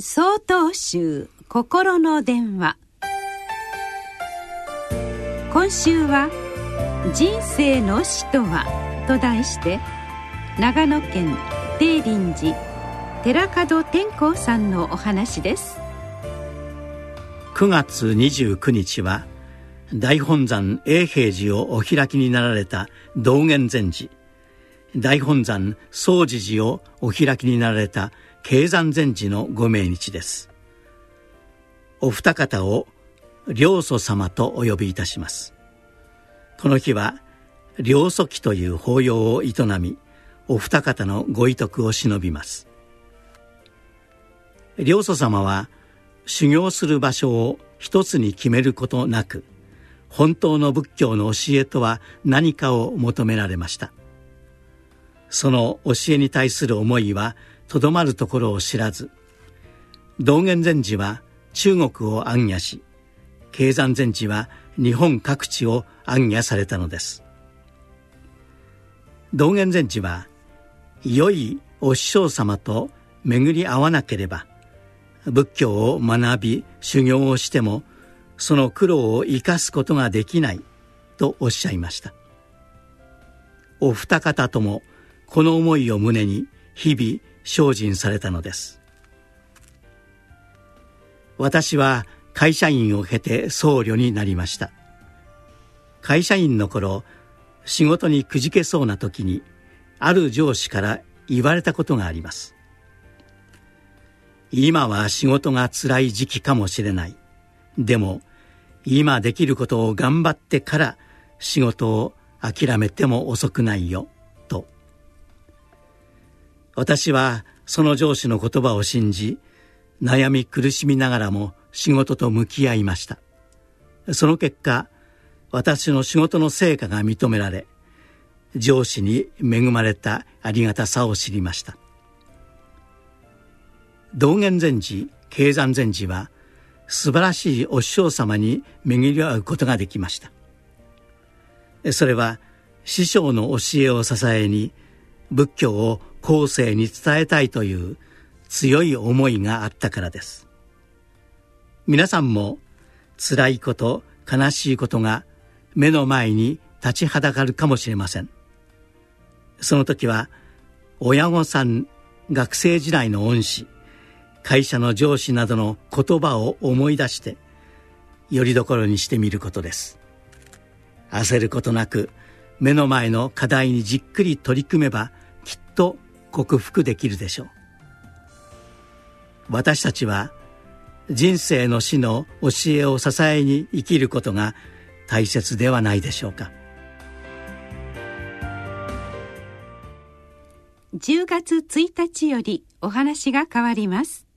総統集心の電話。今週は「人生の死とは」と題して長野県定林寺寺門天光さんのお話です。9月29日は大本山永平寺をお開きになられた道元禅師。大本山総持寺をお開きになられた経山禅師のご命日です。お二方を良祖様とお呼びいたします。この日は良祖期という法要を営みお二方のご遺徳を忍びます。良祖様は修行する場所を一つに決めることなく本当の仏教の教えとは何かを求められました。その教えに対する思いはとどまるところを知らず道元禅師は中国を暗夜し経山禅師は日本各地を暗夜されたのです。道元禅師は良いお師匠様と巡り合わなければ仏教を学び修行をしてもその苦労を生かすことができないとおっしゃいました。お二方ともこの思いを胸に日々精進されたのです。私は会社員を経て僧侶になりました。会社員の頃仕事にくじけそうな時にある上司から言われたことがあります。今は仕事が辛い時期かもしれない。でも今できることを頑張ってから仕事を諦めても遅くないよ。私はその上司の言葉を信じ悩み苦しみながらも仕事と向き合いました。その結果私の仕事の成果が認められ上司に恵まれたありがたさを知りました。道元禅師経山禅師は素晴らしいお師匠様に巡り合うことができました。それは師匠の教えを支えに仏教を後世に伝えたいという強い思いがあったからです。皆さんも辛いこと悲しいことが目の前に立ちはだかるかもしれません。その時は親御さん学生時代の恩師会社の上司などの言葉を思い出してよりどころにしてみることです。焦ることなく目の前の課題にじっくり取り組めばきっと克服できるでしょう。私たちは人生の死の教えを支えに生きることが大切ではないでしょうか。10月1日よりお話が変わります。